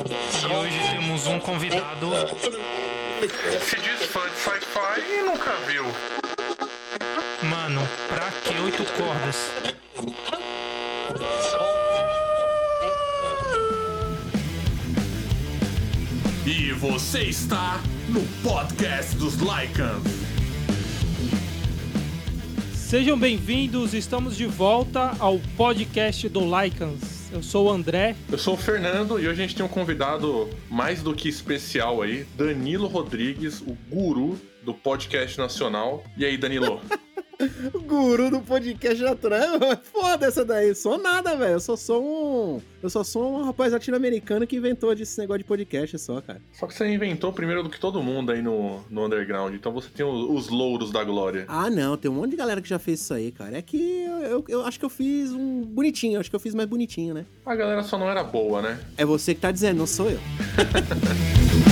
E hoje temos um convidado. Se diz fã de sci-fi e nunca viu. Mano, pra que oito cordas? E você está no podcast dos Lycans. Sejam bem-vindos, estamos de volta ao podcast do Lycans. Eu sou o André. Eu sou o Fernando e hoje a gente tem um convidado mais do que especial aí, Danilo Rodrigues, o guru do podcast nacional. E aí, Danilo? Guru do podcast natural. Foda essa daí. Sou nada, velho. Eu só sou um. Eu só sou um rapaz latino-americano que inventou esse negócio de podcast só, cara. Só que você inventou primeiro do que todo mundo aí no, no underground. Então você tem os, os louros da glória. Ah, não. Tem um monte de galera que já fez isso aí, cara. É que eu, eu, eu acho que eu fiz um bonitinho. Acho que eu fiz mais bonitinho, né? A galera só não era boa, né? É você que tá dizendo, não sou eu.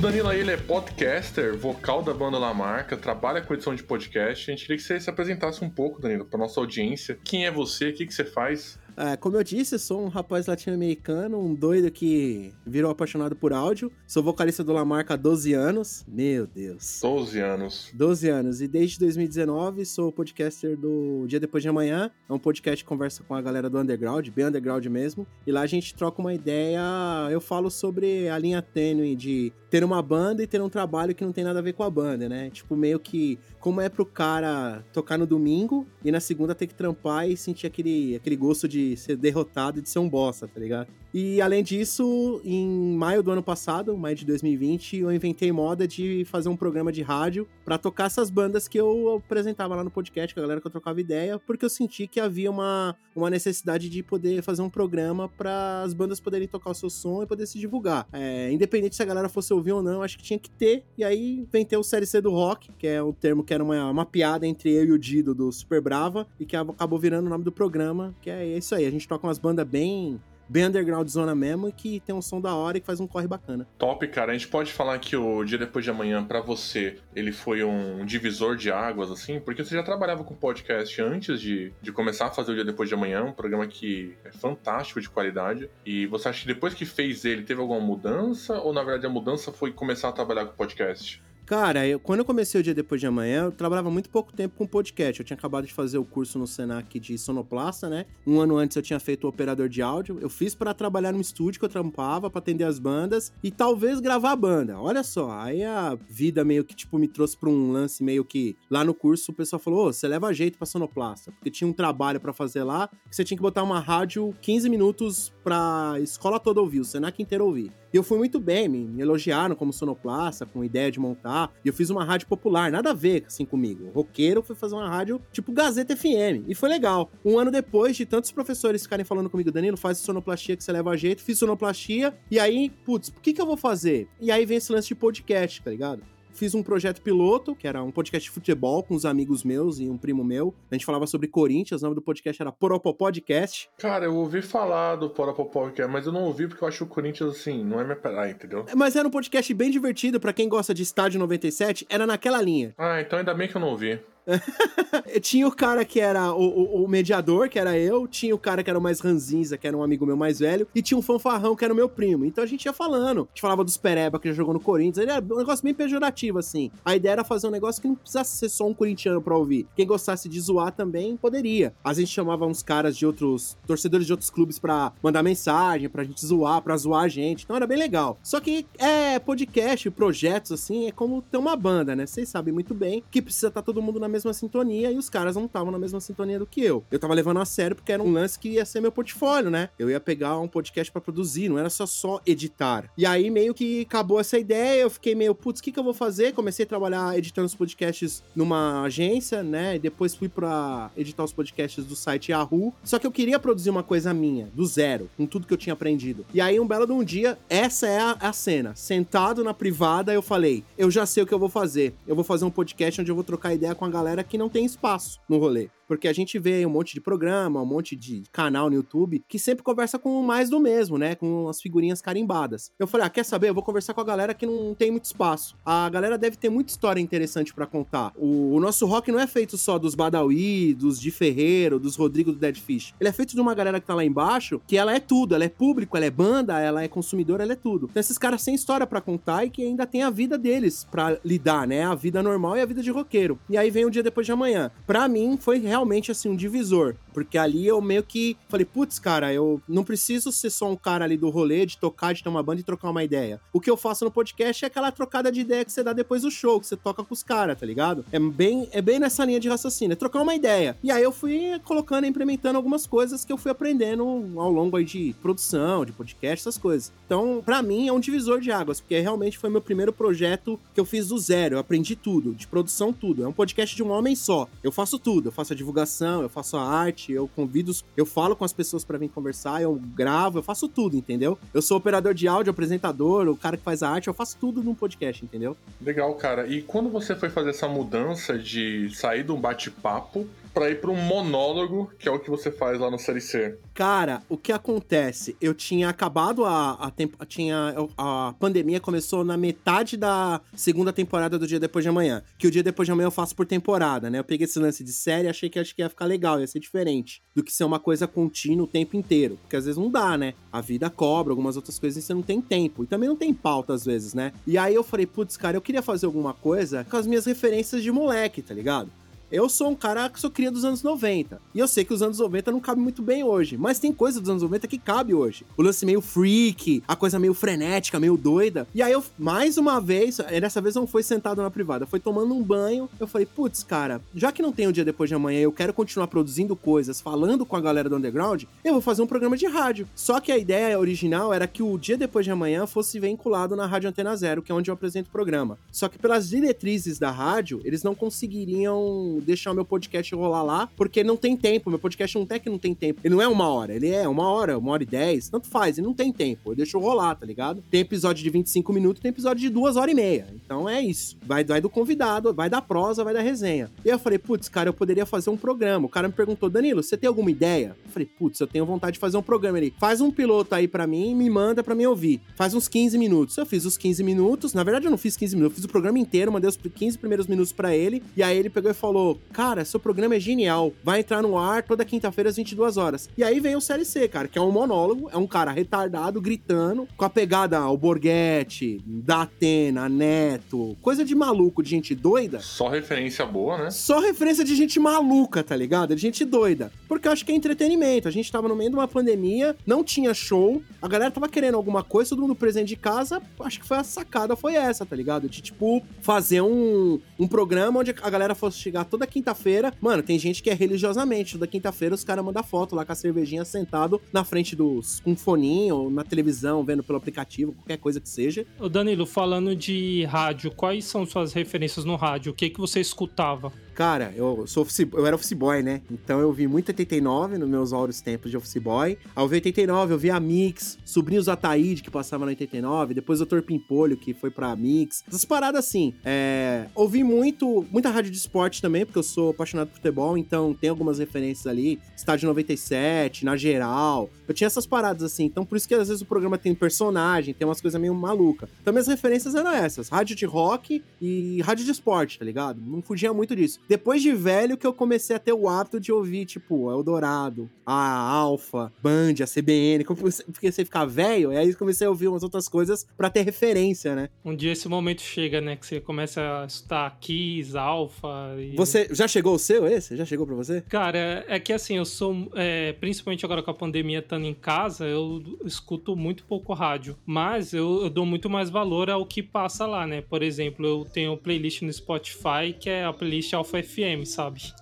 Danilo aí, ele é podcaster, vocal da banda La Marca, trabalha com edição de podcast. A gente queria que você se apresentasse um pouco, Danilo, pra nossa audiência. Quem é você? O que, que você faz? É, como eu disse, eu sou um rapaz latino-americano, um doido que virou apaixonado por áudio. Sou vocalista do Lamarca há 12 anos. Meu Deus. 12 anos. 12 anos. E desde 2019 sou podcaster do Dia Depois de Amanhã. É um podcast que conversa com a galera do underground, bem underground mesmo. E lá a gente troca uma ideia. Eu falo sobre a linha tênue de ter uma banda e ter um trabalho que não tem nada a ver com a banda, né? Tipo, meio que como é pro cara tocar no domingo e na segunda ter que trampar e sentir aquele, aquele gosto de ser derrotado e de ser um bosta, tá ligado? E além disso, em maio do ano passado, maio de 2020, eu inventei moda de fazer um programa de rádio para tocar essas bandas que eu apresentava lá no podcast, com a galera que eu trocava ideia, porque eu senti que havia uma, uma necessidade de poder fazer um programa para as bandas poderem tocar o seu som e poder se divulgar. É, independente se a galera fosse ouvir ou não, acho que tinha que ter. E aí inventei o Série C do Rock, que é o termo que era uma, uma piada entre eu e o Dido do Super Brava, e que acabou virando o nome do programa, que é isso aí. A gente toca umas bandas bem bem underground zona mesmo que tem um som da hora e que faz um corre bacana. Top, cara. A gente pode falar que o Dia Depois de Amanhã, para você, ele foi um divisor de águas, assim? Porque você já trabalhava com podcast antes de, de começar a fazer o Dia Depois de Amanhã, um programa que é fantástico de qualidade. E você acha que depois que fez ele, teve alguma mudança? Ou, na verdade, a mudança foi começar a trabalhar com podcast? Cara, eu, quando eu comecei o dia depois de amanhã, eu trabalhava muito pouco tempo com podcast. Eu tinha acabado de fazer o curso no Senac de sonoplasta, né? Um ano antes eu tinha feito o operador de áudio. Eu fiz para trabalhar no estúdio que eu trampava, para atender as bandas e talvez gravar a banda. Olha só, aí a vida meio que tipo me trouxe para um lance meio que lá no curso o pessoal falou: "Ô, você leva jeito para sonoplasta", porque tinha um trabalho para fazer lá, que você tinha que botar uma rádio 15 minutos pra escola toda ouvir, o Senac inteiro ouvir. E eu fui muito bem, me elogiaram como sonoplasta, com ideia de montar. E eu fiz uma rádio popular, nada a ver assim comigo. Roqueiro foi fazer uma rádio tipo Gazeta FM. E foi legal. Um ano depois de tantos professores ficarem falando comigo, Danilo, faz sonoplastia que você leva a jeito. Fiz sonoplastia. E aí, putz, o que, que eu vou fazer? E aí vem esse lance de podcast, tá ligado? Fiz um projeto piloto, que era um podcast de futebol com uns amigos meus e um primo meu. A gente falava sobre Corinthians, o nome do podcast era Poropó Podcast. Cara, eu ouvi falar do Poropó Podcast, mas eu não ouvi porque eu acho o Corinthians, assim, não é minha praia, entendeu? Mas era um podcast bem divertido para quem gosta de Estádio 97, era naquela linha. Ah, então ainda bem que eu não ouvi. tinha o cara que era o, o, o, mediador, que era eu, tinha o cara que era o mais ranzinza, que era um amigo meu mais velho, e tinha um fanfarrão, que era o meu primo. Então a gente ia falando. A gente falava dos Pereba, que já jogou no Corinthians. Era um negócio bem pejorativo, assim. A ideia era fazer um negócio que não precisasse ser só um corintiano pra ouvir. Quem gostasse de zoar também poderia. A gente chamava uns caras de outros, torcedores de outros clubes pra mandar mensagem, pra gente zoar, pra zoar a gente. Então era bem legal. Só que é podcast, projetos, assim, é como ter uma banda, né? Vocês sabem muito bem que precisa estar tá todo mundo na mesma sintonia e os caras não estavam na mesma sintonia do que eu. Eu tava levando a sério porque era um lance que ia ser meu portfólio, né? Eu ia pegar um podcast para produzir, não era só só editar. E aí meio que acabou essa ideia, eu fiquei meio, putz, o que que eu vou fazer? Comecei a trabalhar editando os podcasts numa agência, né? E depois fui para editar os podcasts do site Yahoo. Só que eu queria produzir uma coisa minha, do zero, com tudo que eu tinha aprendido. E aí um belo de um dia, essa é a, a cena. Sentado na privada, eu falei, eu já sei o que eu vou fazer. Eu vou fazer um podcast onde eu vou trocar ideia com a galera que não tem espaço no rolê. Porque a gente vê um monte de programa, um monte de canal no YouTube que sempre conversa com mais do mesmo, né? Com as figurinhas carimbadas. Eu falei, ah, quer saber? Eu vou conversar com a galera que não tem muito espaço. A galera deve ter muita história interessante para contar. O, o, nosso rock não é feito só dos Badawi, dos Di Ferreiro, dos Rodrigo do Dead Fish. Ele é feito de uma galera que tá lá embaixo, que ela é tudo. Ela é público, ela é banda, ela é consumidor, ela é tudo. Então esses caras têm história para contar e que ainda tem a vida deles para lidar, né? A vida normal e a vida de roqueiro. E aí vem o dia depois de amanhã. Para mim foi realmente assim um divisor, porque ali eu meio que falei, putz, cara, eu não preciso ser só um cara ali do rolê de tocar, de ter uma banda e trocar uma ideia. O que eu faço no podcast é aquela trocada de ideia que você dá depois do show, que você toca com os caras, tá ligado? É bem, é bem nessa linha de raciocínio, é trocar uma ideia. E aí eu fui colocando, implementando algumas coisas que eu fui aprendendo ao longo aí de produção, de podcast, essas coisas. Então, para mim é um divisor de águas, porque realmente foi meu primeiro projeto que eu fiz do zero, eu aprendi tudo, de produção tudo. É um podcast de um homem só. Eu faço tudo, eu faço a divulgação, eu faço a arte, eu convido, eu falo com as pessoas para vir conversar, eu gravo, eu faço tudo, entendeu? Eu sou operador de áudio, apresentador, o cara que faz a arte, eu faço tudo num podcast, entendeu? Legal, cara. E quando você foi fazer essa mudança de sair de um bate-papo para ir para um monólogo, que é o que você faz lá no Série C? Cara, o que acontece? Eu tinha acabado a, a, tempo, tinha, a pandemia começou na metade da segunda temporada do Dia Depois de Amanhã. Que o Dia Depois de Amanhã eu faço por temporada, né? Eu peguei esse lance de série achei que acho que ia ficar legal, ia ser diferente do que ser uma coisa contínua o tempo inteiro. Porque às vezes não dá, né? A vida cobra, algumas outras coisas e você não tem tempo. E também não tem pauta às vezes, né? E aí eu falei, putz, cara, eu queria fazer alguma coisa com as minhas referências de moleque, tá ligado? Eu sou um cara que sou cria dos anos 90. E eu sei que os anos 90 não cabem muito bem hoje. Mas tem coisa dos anos 90 que cabe hoje. O lance meio freak, a coisa meio frenética, meio doida. E aí eu, mais uma vez, dessa vez não foi sentado na privada, foi tomando um banho. Eu falei, putz, cara, já que não tem o dia depois de amanhã, eu quero continuar produzindo coisas, falando com a galera do underground, eu vou fazer um programa de rádio. Só que a ideia original era que o dia depois de amanhã fosse vinculado na Rádio Antena Zero, que é onde eu apresento o programa. Só que pelas diretrizes da rádio, eles não conseguiriam deixar o meu podcast rolar lá, porque não tem tempo. Meu podcast não tem que não tem tempo. Ele não é uma hora, ele é uma hora, uma hora e dez, tanto faz, ele não tem tempo. Eu deixo rolar, tá ligado? Tem episódio de 25 minutos, tem episódio de duas horas e meia. Então é isso. Vai, vai do convidado, vai da prosa, vai da resenha. E eu falei, putz, cara, eu poderia fazer um programa. O cara me perguntou, Danilo, você tem alguma ideia? Eu falei, putz, eu tenho vontade de fazer um programa. Ele, faz um piloto aí para mim e me manda para mim ouvir. Faz uns 15 minutos. Eu fiz os 15 minutos. Na verdade, eu não fiz 15 minutos, eu fiz o programa inteiro, mandei os 15 primeiros minutos para ele. E aí ele pegou e falou: Cara, seu programa é genial. Vai entrar no ar toda quinta-feira às 22 horas. E aí vem o Série C, cara, que é um monólogo, é um cara retardado, gritando, com a pegada ao Borghetti, da Atena, Neto, coisa de maluco, de gente doida. Só referência boa, né? Só referência de gente maluca, tá ligado? De gente doida. Porque eu acho que é entretenimento. A gente tava no meio de uma pandemia, não tinha show, a galera tava querendo alguma coisa, todo mundo presente de casa. Acho que foi a sacada, foi essa, tá ligado? De tipo, fazer um, um programa onde a galera fosse chegar toda quinta-feira Mano, tem gente que é religiosamente. Toda quinta-feira os caras mandam foto lá com a cervejinha sentado na frente dos. com um foninho, na televisão, vendo pelo aplicativo, qualquer coisa que seja. Ô Danilo, falando de rádio, quais são suas referências no rádio? O que, que você escutava? Cara, eu sou office, eu era office boy, né? Então eu vi muito 89 nos meus áureos tempos de office boy. Ao ver 89, eu vi a Mix, Sobrinhos Ataíde, que passava no 89, depois o Dr. Pimpolho, que foi pra Mix. Essas paradas assim. É... Ouvi muito, muita rádio de esporte também, porque eu sou apaixonado por futebol, então tem algumas referências ali. Estádio 97, na geral. Eu tinha essas paradas assim, então por isso que às vezes o programa tem personagem, tem umas coisas meio maluca. Então minhas referências eram essas: rádio de rock e rádio de esporte, tá ligado? Não fugia muito disso. Depois de velho que eu comecei a ter o hábito de ouvir, tipo, Eldorado, a Alfa, Band, a CBN, porque você ficar velho, e aí comecei a ouvir umas outras coisas para ter referência, né? Um dia esse momento chega, né? Que você começa a escutar Kiss, Alfa. E... Você já chegou o seu esse? Já chegou para você? Cara, é que assim, eu sou, é, principalmente agora com a pandemia estando em casa, eu escuto muito pouco rádio, mas eu, eu dou muito mais valor ao que passa lá, né? Por exemplo, eu tenho playlist no Spotify que é a playlist Alpha FM, sabe?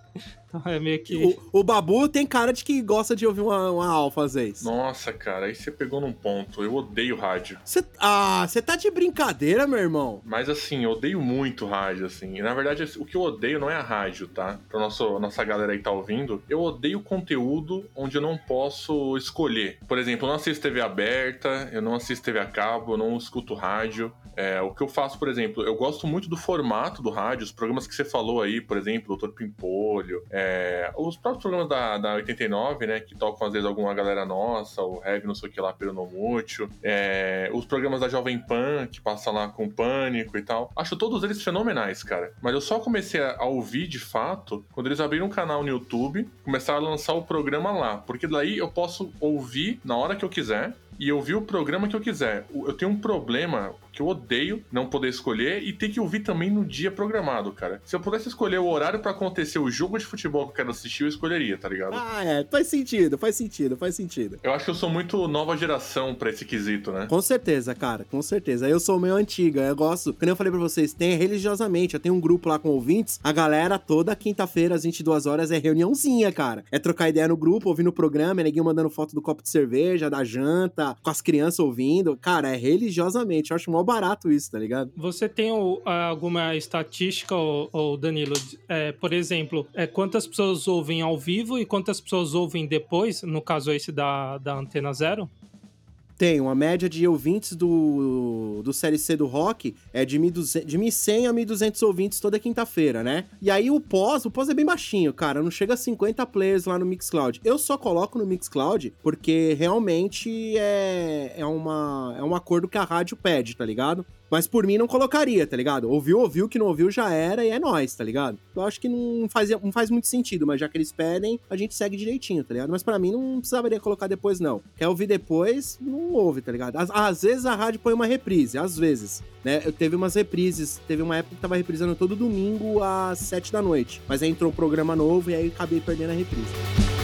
Então é meio que. O, o, Babu tem cara de que gosta de ouvir uma, uma alfa às vezes. Nossa, cara, aí você pegou num ponto. Eu odeio rádio. Cê, ah, você tá de brincadeira, meu irmão? Mas assim, eu odeio muito rádio, assim. E, na verdade, o que eu odeio não é a rádio, tá? Pra nosso, nossa galera aí que tá ouvindo. Eu odeio conteúdo onde eu não posso escolher. Por exemplo, eu não assisto TV aberta, eu não assisto TV a cabo, eu não escuto rádio. É, o que eu faço, por exemplo, eu gosto muito do formato do rádio, os programas que você falou aí, por exemplo, Doutor Pimpolho. É, É, os próprios programas da, da 89, né? Que tocam às vezes alguma galera nossa, o Heavy, não sei o que lá, pelo Nomútil. É, os programas da Jovem Pan, que passa lá com Pânico e tal. Acho todos eles fenomenais, cara. Mas eu só comecei a ouvir de fato quando eles abriram um canal no YouTube, começaram a lançar o programa lá. Porque daí eu posso ouvir na hora que eu quiser e ouvir o programa que eu quiser. Eu tenho um problema que eu odeio não poder escolher e ter que ouvir também no dia programado, cara. Se eu pudesse escolher o horário para acontecer o jogo de futebol que eu quero assistir, eu escolheria, tá ligado? Ah, é. Faz sentido, faz sentido, faz sentido. Eu acho que eu sou muito nova geração pra esse quesito, né? Com certeza, cara, com certeza. Eu sou meio antiga, eu gosto. Como eu falei pra vocês, tem religiosamente. Eu tenho um grupo lá com ouvintes. A galera toda quinta-feira, às 22 horas, é reuniãozinha, cara. É trocar ideia no grupo, ouvindo o programa, é ninguém mandando foto do copo de cerveja, da janta, com as crianças ouvindo. Cara, é religiosamente. Eu acho mó barato isso, tá ligado? Você tem o- alguma estatística, ô- ô Danilo? É, por exemplo, é, quantas pessoas ouvem ao vivo e quantas pessoas ouvem depois? No caso esse da, da Antena Zero? Tem uma média de ouvintes do, do Série C do Rock é de 1.200 de 1.100 a 1.200 ouvintes toda quinta-feira, né? E aí o pós, o pós é bem baixinho, cara, não chega a 50 players lá no Mixcloud. Eu só coloco no Mixcloud porque realmente é, é, uma, é um acordo que a rádio pede, tá ligado? Mas por mim não colocaria, tá ligado? Ouviu, ouviu, que não ouviu já era e é nóis, tá ligado? Eu acho que não faz, não faz muito sentido, mas já que eles pedem, a gente segue direitinho, tá ligado? Mas pra mim não precisaria colocar depois, não. Quer ouvir depois, não ouve, tá ligado? Às, às vezes a rádio põe uma reprise, às vezes, né? Eu teve umas reprises, teve uma época que tava reprisando todo domingo às sete da noite. Mas aí entrou um programa novo e aí acabei perdendo a reprise.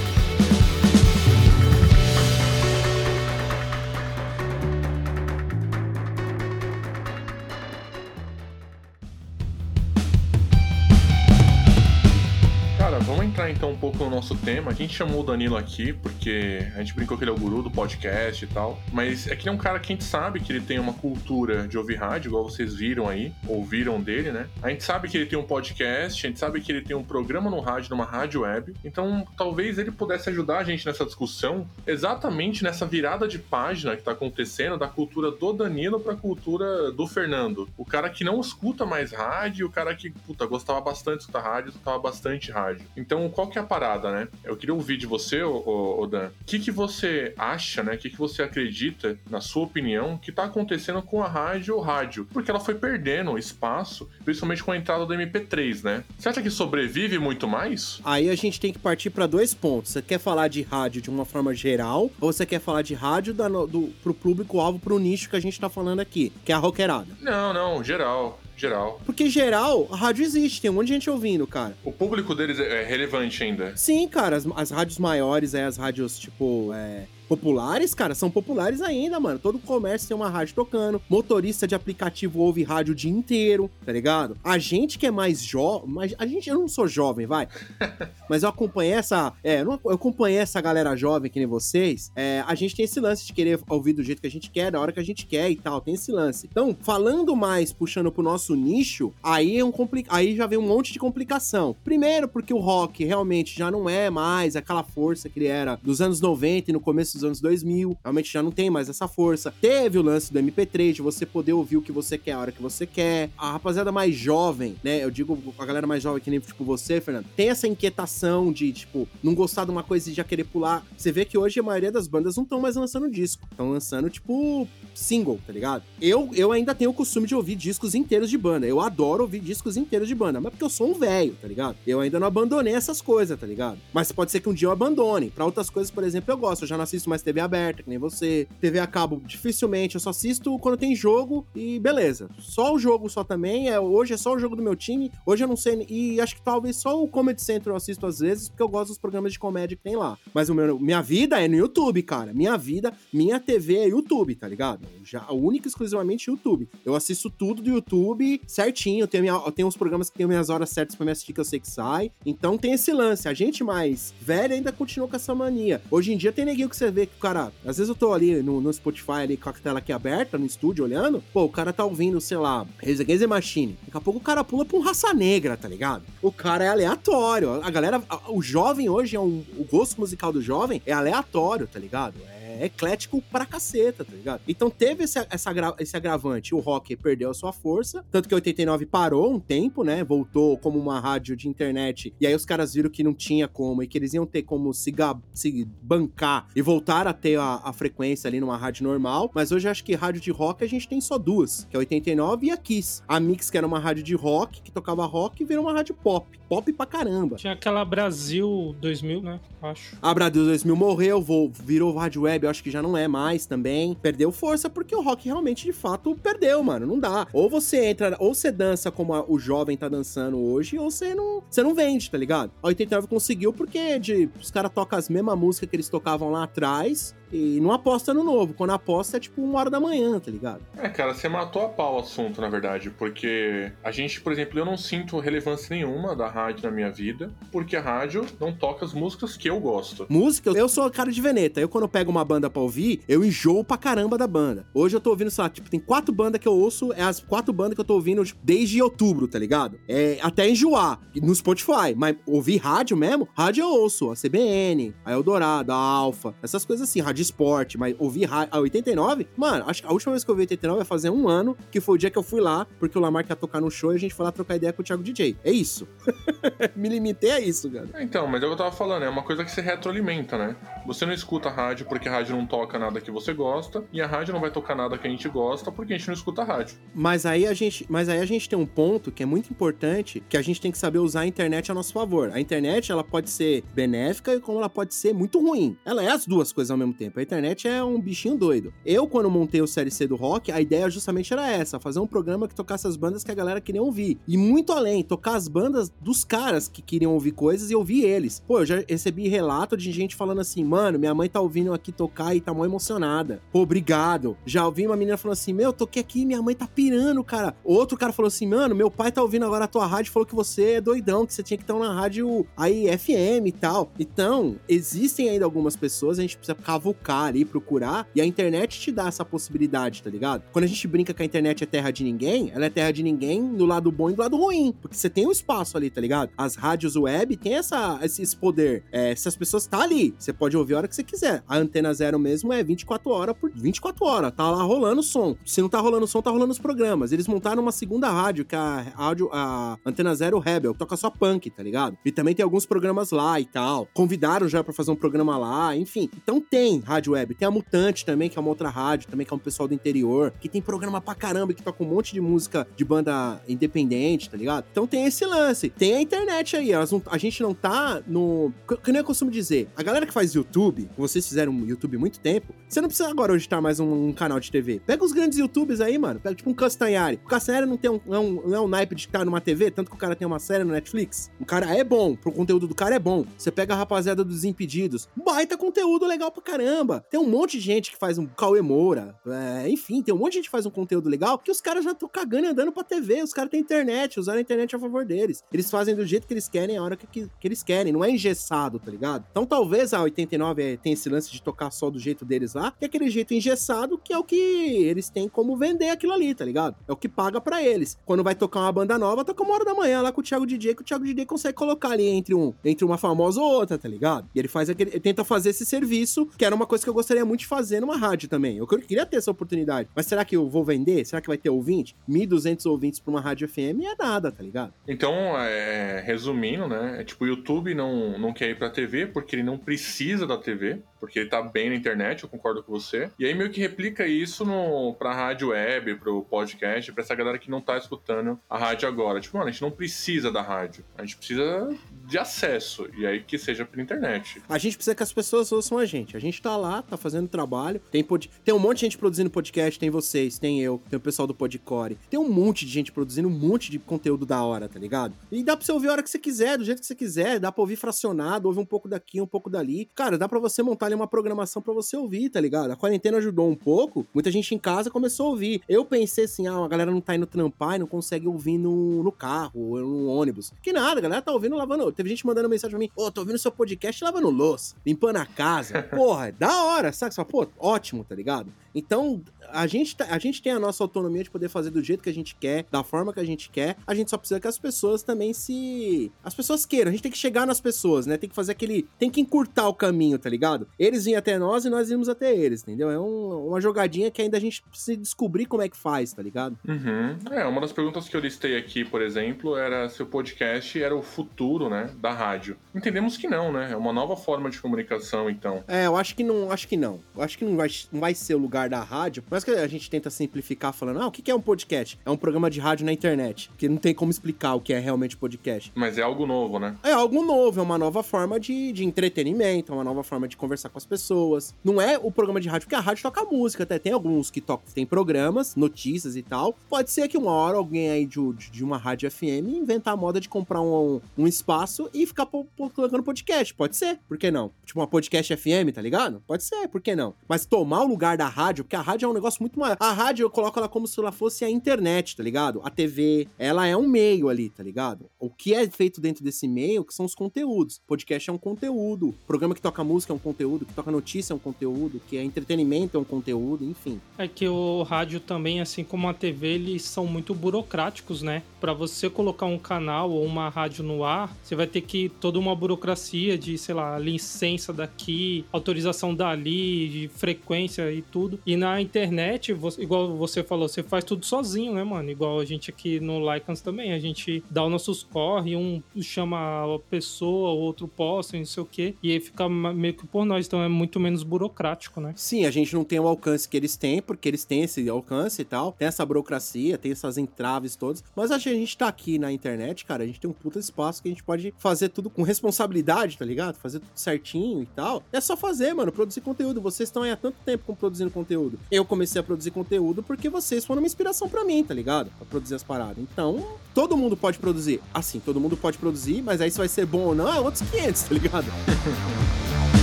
Então um pouco no nosso tema. A gente chamou o Danilo aqui porque a gente brincou que ele é o guru do podcast e tal. Mas é que ele é um cara que a gente sabe que ele tem uma cultura de ouvir rádio, igual vocês viram aí, ouviram dele, né? A gente sabe que ele tem um podcast, a gente sabe que ele tem um programa no rádio, numa rádio web. Então, talvez ele pudesse ajudar a gente nessa discussão, exatamente nessa virada de página que tá acontecendo da cultura do Danilo pra cultura do Fernando. O cara que não escuta mais rádio, o cara que, puta, gostava bastante de escutar rádio, escutava bastante rádio. Então, qual que é a parada, né? Eu queria ouvir de você, ô, ô, ô Dan, o que, que você acha, né? O que, que você acredita, na sua opinião, que tá acontecendo com a rádio ou rádio? Porque ela foi perdendo espaço, principalmente com a entrada do MP3, né? Você acha que sobrevive muito mais? Aí a gente tem que partir pra dois pontos. Você quer falar de rádio de uma forma geral, ou você quer falar de rádio da, do, pro público-alvo, pro nicho que a gente tá falando aqui, que é a roqueirada? Não, não, geral, geral. Porque geral, a rádio existe, tem um monte de gente ouvindo, cara. O público deles é é relevante ainda. Sim, cara, as, as rádios maiores, é, as rádios, tipo, é, populares, cara, são populares ainda, mano. Todo comércio tem uma rádio tocando. Motorista de aplicativo ouve rádio o dia inteiro, tá ligado? A gente que é mais jovem, mas a gente, eu não sou jovem, vai. mas eu acompanhei essa, é, eu não- eu acompanhei essa galera jovem que nem vocês. É, a gente tem esse lance de querer ouvir do jeito que a gente quer, da hora que a gente quer e tal, tem esse lance. Então, falando mais, puxando pro nosso nicho, aí é um compli... aí já vem um monte de complicação. Primeiro, porque o rock realmente já não é mais aquela força que ele era dos anos 90 e no começo dos anos 2000. Realmente já não tem mais essa força. Teve o lance do MP3, de você poder ouvir o que você quer a hora que você quer. A rapaziada mais jovem, né? Eu digo a galera mais jovem que nem tipo você, Fernando, tem essa inquietação de, tipo, não gostar de uma coisa e já querer pular. Você vê que hoje a maioria das bandas não estão mais lançando disco. Estão lançando, tipo, single, tá ligado? Eu, eu ainda tenho o costume de ouvir discos inteiros de banda. Eu adoro ouvir discos inteiros de banda, mas porque eu sou um velho, tá ligado? Eu ainda não abandonei essas coisas, tá ligado? Mas pode ser que um dia eu abandone. Pra outras coisas, por exemplo, eu gosto. Eu já assisto mais TV aberta, que nem você. TV a cabo, dificilmente. Eu só assisto quando tem jogo e beleza. Só o jogo só também. É, hoje é só o jogo do meu time. Hoje eu não sei. E acho que talvez só o Comedy Central eu assisto às vezes, porque eu gosto dos programas de comédia que tem lá. Mas o meu, minha vida é no YouTube, cara. Minha vida, minha TV é YouTube, tá ligado? Já, única e exclusivamente YouTube. Eu assisto tudo do YouTube certinho. Eu tenho, minha, eu tenho uns programas que tem minhas horas certas pra me assistir que eu sei que sai. Então tem esse lance. A gente mais velha ainda continua com essa mania. Hoje em dia tem neguinho que você vê que o cara. Às vezes eu tô ali no, no Spotify ali com a tela aqui aberta, no estúdio, olhando. Pô, o cara tá ouvindo, sei lá, the Machine. Daqui a pouco o cara pula pra um raça negra, tá ligado? O cara é aleatório. A galera. a- o jovem hoje é um. O gosto musical do jovem é aleatório, tá ligado? É. é eclético pra caceta, tá ligado? Então teve esse, essa, esse agravante. O rock perdeu a sua força, tanto que 89 parou um tempo, né? Voltou como uma rádio de internet. E aí os caras viram que não tinha como e que eles iam ter como se, ga- se bancar e voltar a ter a, a frequência ali numa rádio normal. Mas hoje eu acho que rádio de rock a gente tem só duas, que é 89 e a Kiss. A Mix, que era uma rádio de rock, que tocava rock, virou uma rádio pop. Pop pra caramba. Tinha aquela Brasil 2000, né? Acho. A Brasil 2000 morreu, virou rádio web, eu acho que já não é mais também. Perdeu força porque o rock realmente, de fato, perdeu, mano. Não dá. Ou você entra, ou você dança como a- o jovem tá dançando hoje, ou você não, você não vende, tá ligado? A 89 conseguiu porque de, os caras tocam as mesmas músicas que eles tocavam lá atrás e não aposta no novo. Quando aposta é tipo uma hora da manhã, tá ligado? É, cara, você matou a pau o assunto, na verdade, porque a gente, por exemplo, eu não sinto relevância nenhuma da rádio na minha vida, porque a rádio não toca as músicas que eu gosto. Música, eu sou cara de veneta. Eu, quando eu pego uma banda pra ouvir, eu enjoo pra caramba da banda. Hoje eu tô ouvindo, sei lá, tipo, tem quatro bandas que eu ouço, é as quatro bandas que eu tô ouvindo tipo, desde outubro, tá ligado? É até enjoar, no Spotify. Mas ouvir rádio mesmo, rádio eu ouço. A CBN, a Eldorado, a Alfa, essas coisas assim, rádio esporte. Mas ouvir ra- a 89, mano, acho que a última vez que eu ouvi 89 vai fazer um ano, que foi o dia que eu fui lá, porque o Lamar quer tocar no show e a gente foi lá trocar ideia com o Thiago DJ. É isso. Me limitei a isso, cara. É, Então, mas é o que eu tava falando, é uma coisa que se retroalimenta, né? Você não escuta a rádio porque a rádio não toca nada que você gosta, e a rádio não vai tocar nada que a gente gosta porque a gente não escuta a rádio. Mas aí a gente, mas aí a gente tem um ponto que é muito importante, que a gente tem que saber usar a internet a nosso favor. A internet, ela pode ser benéfica e como ela pode ser muito ruim. Ela é as duas coisas ao mesmo tempo. A internet é um bichinho doido. Eu, quando montei o Série C do Rock, a ideia justamente era essa, fazer um programa que tocasse as bandas que a galera queria ouvir. E muito além, tocar as bandas dos caras que queriam ouvir coisas e ouvir eles. Pô, eu já recebi relato de gente falando assim, mano, minha mãe tá ouvindo aqui tocar e tá mó emocionada. Pô, obrigado. Já ouvi uma menina falando assim, meu, toquei aqui e minha mãe tá pirando, cara. Outro cara falou assim, mano, meu pai tá ouvindo agora a tua rádio falou que você é doidão, que você tinha que estar na rádio aí FM e tal. Então, existem ainda algumas pessoas, a gente precisa cavucar ali, procurar, e a internet te dá essa possibilidade, tá ligado? Quando a gente brinca que a internet é terra de ninguém, ela é terra de ninguém do lado bom e do lado ruim, porque você tem um espaço ali, tá ligado? As rádios web tem essa, esse, poder. É, se as pessoas tá ali, você pode ouvir a hora que você quiser. A antena zero mesmo é 24 horas por 24 horas, tá lá rolando som. Se não tá rolando som, tá rolando os programas. Eles montaram uma segunda rádio, que é a rádio, a Antena Zero Rebel, que toca só punk, tá ligado? E também tem alguns programas lá e tal. Convidaram já pra fazer um programa lá, enfim. Então tem rádio web. Tem a Mutante também, que é uma outra rádio, também que é um pessoal do interior, que tem programa pra caramba, que toca um monte de música de banda independente, tá ligado? Então tem esse lance. Tem a internet aí, elas não- a gente não tá no... Que nem eu costumo dizer, a galera que faz YouTube, vocês fizeram YouTube muito tempo, você não precisa agora hoje estar mais um, um canal de TV. Pega os grandes YouTubers aí, mano. Pega tipo um Castanhari. O Castanhari não tem um, não é não é um naipe de estar numa TV, tanto que o cara tem uma série no Netflix. O cara é bom, pro conteúdo do cara é bom. Você pega a rapaziada dos Impedidos, baita conteúdo legal pra caramba. Tem um monte de gente que faz um Cauê Moura, é, enfim, tem um monte de gente que faz um conteúdo legal que os caras já estão cagando e andando pra TV. Os caras têm internet, usaram a internet a favor deles. Eles fazem do jeito que eles querem, a hora que, que, que eles querem. Não é engessado, tá ligado? Então talvez a 89 é, tem esse lance de tocar só do jeito deles lá, que é aquele jeito engessado que é o que eles têm como vender aquilo ali, tá ligado? É o que paga pra eles. Quando vai tocar uma banda nova, toca uma hora da manhã lá com o Thiago DJ, que o Thiago DJ consegue colocar ali entre, um, entre uma famosa ou outra, tá ligado? E ele faz aquele. Ele tenta fazer esse serviço, que era uma coisa que eu gostaria muito de fazer numa rádio também. Eu queria ter essa oportunidade. Mas será que eu vou vender? Será que vai ter ouvinte? 1.200 ouvintes pra uma rádio FM é nada, tá ligado? Então, é, resumindo, né? É tipo, o YouTube não, não quer ir pra TV porque ele não precisa da TV, porque ele tá bem na internet, eu concordo com você. E aí meio que replica isso no, pra rádio web, pro podcast, pra essa galera que não tá escutando a rádio agora. Tipo, mano, a gente não precisa da rádio. A gente precisa de acesso. E aí que seja pela internet. A gente precisa que as pessoas ouçam a gente. A gente tá lá, tá fazendo trabalho. Tem, pod... tem um monte de gente produzindo podcast, tem vocês, tem eu, tem o pessoal do Podcore. Tem um monte de gente produzindo um monte de conteúdo da hora, tá ligado? E dá pra você ouvir a hora que você quiser, do jeito que você quiser. Dá pra ouvir fracionado, ouvir um pouco daqui, um pouco dali. Cara, dá pra você montar ali uma programação pra você ouvir, tá ligado? A quarentena ajudou um pouco. Muita gente em casa começou a ouvir. Eu pensei assim, ah, a galera não tá indo trampar e não consegue ouvir no, no carro ou no ônibus. Que nada, a galera tá ouvindo lavando. Teve gente mandando mensagem pra mim: Ô, tô ouvindo seu podcast lavando louça, limpando a casa. Porra, é da hora? Você fala, Pô, ótimo, tá ligado? Então, a gente, tá- a gente tem a nossa autonomia de poder fazer do jeito que a gente quer, da forma que a gente quer. A gente só precisa que as pessoas também se. As pessoas queiram. A gente tem que chegar nas pessoas, né? Tem que fazer aquele. Tem que encurtar o caminho, tá ligado? Eles vinham até nós e nós íamos até eles, entendeu? É um- uma jogadinha que ainda a gente precisa descobrir como é que faz, tá ligado? Uhum. É, uma das perguntas que eu listei aqui, por exemplo, era se o podcast era o futuro, né, da rádio. Entendemos que não, né? É uma nova forma de comunicação, então. É, eu acho que não, acho que não. Eu acho que não vai, não vai ser o lugar da rádio. Mas que a gente tenta simplificar falando, ah, o que que é um podcast? É um programa de rádio na internet. Que não tem como explicar o que é realmente podcast. Mas é algo novo, né? É algo novo, é uma nova forma de, de entretenimento, é uma nova forma de conversar com as pessoas. Não é o programa de rádio, porque a rádio toca música, até tem alguns que tocam, tem programas, notícias e tal. Pode ser que uma hora alguém aí de, de uma rádio FM inventar a moda de comprar um, um espaço e ficar po- po- colocando podcast. Pode ser, por que não? Tipo uma podcast FM, tá ligado? Pode ser, por que não? Mas tomar o lugar da rádio, porque a rádio é um negócio muito maior. A rádio eu coloco ela como se ela fosse a internet, tá ligado? A TV, ela é um meio ali, tá ligado? O que é feito dentro desse meio que são os conteúdos. Podcast é um conteúdo, programa que toca música é um conteúdo, que toca notícia é um conteúdo, que é entretenimento é um conteúdo, enfim. É que o rádio também, assim como a TV, eles são muito burocráticos, né? Pra você colocar um canal ou uma rádio no ar, você vai ter que toda uma burocracia de, sei lá, licença daqui, autorização dali, de frequência e tudo. E na internet, você- igual você falou, você faz tudo sozinho, né, mano? Igual a gente aqui no Lycans também, a gente dá os nossos corre, um chama a pessoa, o outro posta, não sei o quê, e aí fica meio que por nós, então é muito menos burocrático, né? Sim, a gente não tem o alcance que eles têm, porque eles têm esse alcance e tal, tem essa burocracia, tem essas entraves todas, mas a gente tá aqui na internet, cara, a gente tem um puta espaço que a gente pode fazer tudo com responsabilidade, tá ligado? Fazer tudo certinho e tal. É só fazer, mano, produzir conteúdo. Vocês estão aí há tanto tempo produzindo conteúdo. Eu comecei a produzir conteúdo porque vocês foram uma inspiração pra mim, tá ligado? Pra produzir as paradas. Então, todo mundo pode produzir. Assim, todo mundo pode produzir, mas aí se vai ser bom ou não é outros 500, tá ligado?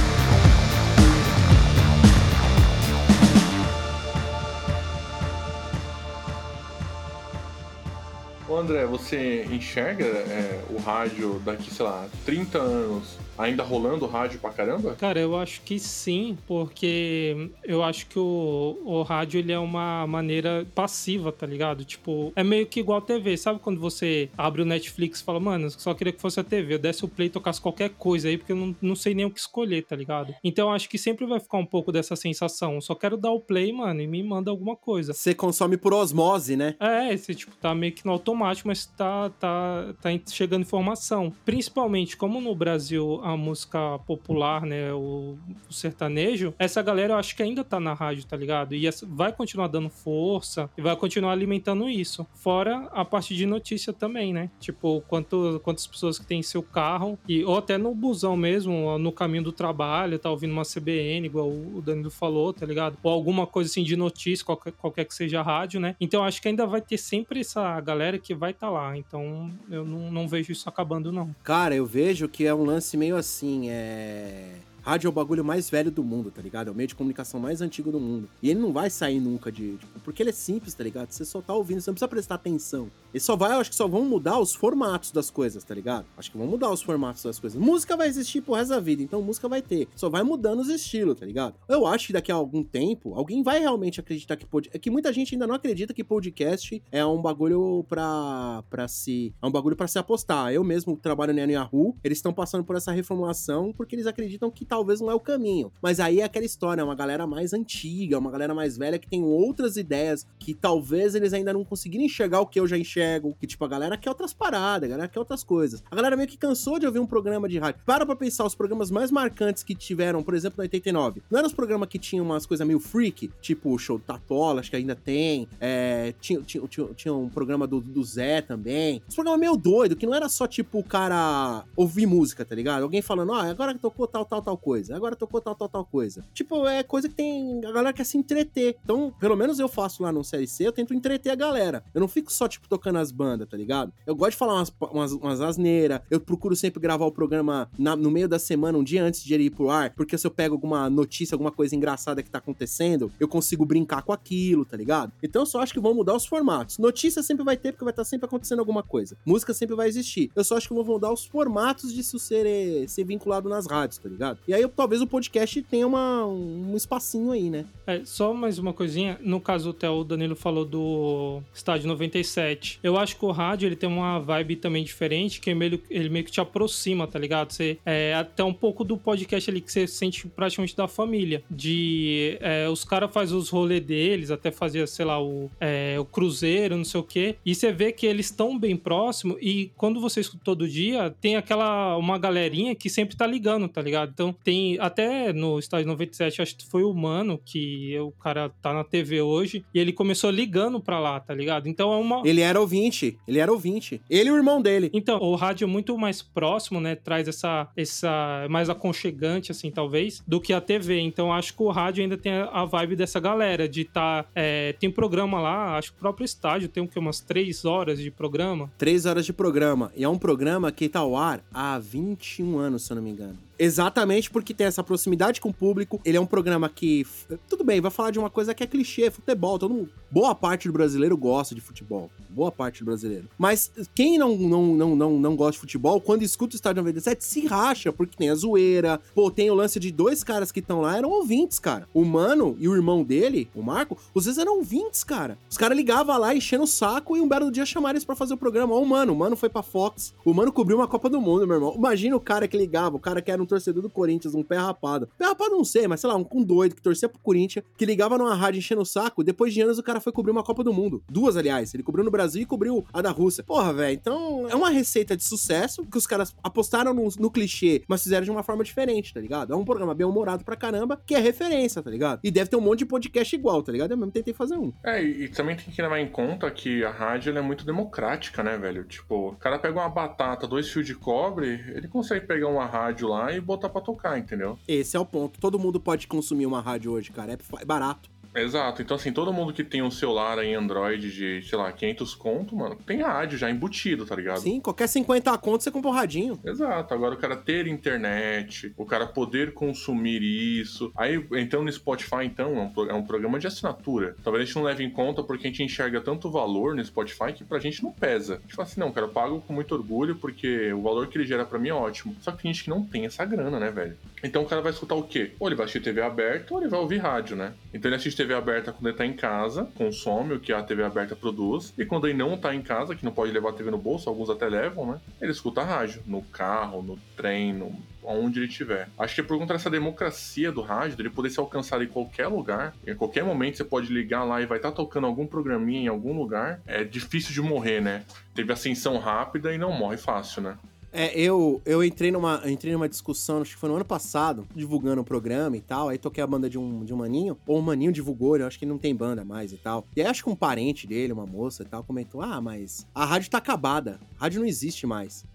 André, você enxerga é, o rádio daqui, sei lá, 30 anos ainda rolando rádio pra caramba? Cara, eu acho que sim, porque eu acho que o, o rádio ele é uma maneira passiva, tá ligado? Tipo, é meio que igual a TV. Sabe quando você abre o Netflix e fala, mano, só queria que fosse a TV, eu desse o play e tocasse qualquer coisa aí, porque eu não, não sei nem o que escolher, tá ligado? Então eu acho que sempre vai ficar um pouco dessa sensação. Eu só quero dar o play, mano, e me manda alguma coisa. Você consome por osmose, né? É, esse tipo, tá meio que no automático, mas tá, tá, tá chegando informação. Principalmente, como no Brasil a música popular, né, o, o sertanejo, essa galera eu acho que ainda tá na rádio, tá ligado? E essa- vai continuar dando força e vai continuar alimentando isso. Fora a parte de notícia também, né? Tipo, quanto, quantas pessoas que têm seu carro, e, ou até no busão mesmo, no caminho do trabalho, tá ouvindo uma CBN, igual o Danilo falou, tá ligado? Ou alguma coisa assim de notícia, qualquer, qualquer que seja a rádio, né? Então acho que ainda vai ter sempre essa galera que vai estar lá. Então eu não, não vejo isso acabando, não. Cara, eu vejo que é um lance meio assim, é. Rádio é o bagulho mais velho do mundo, tá ligado? É o meio de comunicação mais antigo do mundo. E ele não vai sair nunca de. Tipo, porque ele é simples, tá ligado? Você só tá ouvindo, você não precisa prestar atenção. Ele só vai, acho que só vão mudar os formatos das coisas, tá ligado? Acho que vão mudar os formatos das coisas. Música vai existir pro resto da vida, então música vai ter. Só vai mudando os estilos, tá ligado? Eu acho que daqui a algum tempo, alguém vai realmente acreditar que podcast. É que muita gente ainda não acredita que podcast é um bagulho pra, pra se. É um bagulho pra se apostar. Eu mesmo trabalho no Yahoo, eles estão passando por essa reformulação porque eles acreditam que talvez não é o caminho. Mas aí é aquela história, é uma galera mais antiga, uma galera mais velha que tem outras ideias que talvez eles ainda não conseguiram enxergar o que eu já enxergo. Que, tipo, a galera quer outras paradas, a galera quer outras coisas. A galera meio que cansou de ouvir um programa de rádio. Para pra pensar, os programas mais marcantes que tiveram, por exemplo, na 89. Não eram os programas que tinham umas coisas meio freak, tipo o show do Tatola, acho que ainda tem. É, tinha, tinha, tinha, tinha um programa do, do Zé também. Uns programas meio doido, que não era só, tipo, o cara ouvir música, tá ligado? Alguém falando, ah, agora tocou tal, tal, tal coisa. Agora tocou tal, tal, tal coisa. Tipo, é coisa que tem. A galera quer se entreter. Então, pelo menos eu faço lá no CLC, eu tento entreter a galera. Eu não fico só, tipo, tocando as bandas, tá ligado? Eu gosto de falar umas, umas, umas asneiras. Eu procuro sempre gravar o programa na- no meio da semana, um dia antes de ele ir pro ar. Porque se eu pego alguma notícia, alguma coisa engraçada que tá acontecendo, eu consigo brincar com aquilo, tá ligado? Então eu só acho que vão mudar os formatos. Notícia sempre vai ter, porque vai estar sempre acontecendo alguma coisa. Música sempre vai existir. Eu só acho que vão mudar os formatos de isso ser, eh, ser vinculado nas rádios, tá ligado? E aí talvez o podcast tenha uma, um espacinho aí, né? É, só mais uma coisinha. No caso, até o Danilo falou do Estádio 97. Eu acho que o rádio ele tem uma vibe também diferente, que é meio, ele meio que te aproxima, tá ligado? Você, é até um pouco do podcast ali que você sente praticamente da família. De é, os caras fazem os rolês deles, até fazia, sei lá, o, é, o cruzeiro, não sei o quê. E você vê que eles estão bem próximos. E quando você escuta todo dia, tem aquela uma galerinha que sempre tá ligando, tá ligado? Então tem até no estádio 97, acho que foi o Mano, que o cara tá na TV hoje, e ele começou ligando pra lá, tá ligado? Então é uma. Ele era ouvinte, ele era ouvinte. Ele e o irmão dele. Então, o rádio é muito mais próximo, né? Traz essa, essa mais aconchegante, assim, talvez, do que a TV. Então, acho que o rádio ainda tem a vibe dessa galera, de. Tá, é, tem programa lá, acho que o próprio estádio tem o quê? Umas três horas de programa. Três horas de programa. E é um programa que tá ao ar há 21 anos, se eu não me engano. Exatamente porque tem essa proximidade com o público. Ele é um programa que. Tudo bem, vai falar de uma coisa que é clichê, futebol. Todo mundo, boa parte do brasileiro gosta de futebol. Boa parte do brasileiro. Mas quem não, não, não, não, não gosta de futebol, quando escuta o Estádio 97, se racha, porque tem a zoeira. Pô, tem o lance de dois caras que estão lá, eram ouvintes, cara. O Mano e o irmão dele, o Marco, os vezes eram ouvintes, cara. Os caras ligavam lá enchendo o saco e um belo dia chamaram eles pra fazer o programa. Ó, o Mano, o Mano foi pra Fox. O Mano cobriu uma Copa do Mundo, meu irmão. Imagina o cara que ligava, o cara que era um torcedor do Corinthians, um pé rapado. Pé rapado não sei, mas sei lá, um, um doido que torcia pro Corinthians, que ligava numa rádio enchendo o saco. Depois de anos o cara foi cobrir uma Copa do Mundo. Duas, aliás. Ele cobriu no Brasil e cobriu a da Rússia. Porra, velho. Então é uma receita de sucesso que os caras apostaram no, no, clichê, mas fizeram de uma forma diferente, tá ligado? É um programa bem humorado pra caramba, que é referência, tá ligado? E deve ter um monte de podcast igual, tá ligado? Eu mesmo tentei fazer um. É, e, e também tem que levar em conta que a rádio é muito democrática, né, velho? Tipo, o cara pega uma batata, dois fios de cobre, ele consegue pegar uma rádio lá e botar pra tocar, entendeu? Esse é o ponto. Todo mundo pode consumir uma rádio hoje, cara. É barato. Exato. Então, assim, todo mundo que tem um celular aí Android de, sei lá, 500 conto, mano, tem rádio já embutido, tá ligado? Sim, qualquer 50 conto você compra um radinho. Exato. Agora o cara ter internet, o cara poder consumir isso. Aí, entrando no Spotify, então, é um, é um programa de assinatura. Talvez a gente não leve em conta porque a gente enxerga tanto valor no Spotify que pra gente não pesa. A gente fala assim, não, cara, eu pago com muito orgulho porque o valor que ele gera pra mim é ótimo. Só que tem gente que não tem essa grana, né, velho? Então o cara vai escutar o quê? Ou ele vai assistir TV aberta ou ele vai ouvir rádio, né? Então ele assiste TV aberta quando ele tá em casa, consome o que a TV aberta produz, e quando ele não tá em casa, que não pode levar a TV no bolso, alguns até levam, né? Ele escuta rádio, no carro, no trem, no onde ele estiver. Acho que é por conta dessa democracia do rádio, dele poder ser alcançado em qualquer lugar, em qualquer momento você pode ligar lá e vai estar tá tocando algum programinha em algum lugar, é difícil de morrer, né? Teve ascensão rápida e não morre fácil, né? É, eu, eu entrei numa, entrei numa discussão, acho que foi no ano passado, divulgando o programa e tal. Aí toquei a banda de um, de um maninho, ou o maninho divulgou, eu acho que não tem banda mais e tal. E aí acho que um parente dele, uma moça e tal, comentou: Ah, mas a rádio tá acabada, a rádio não existe mais.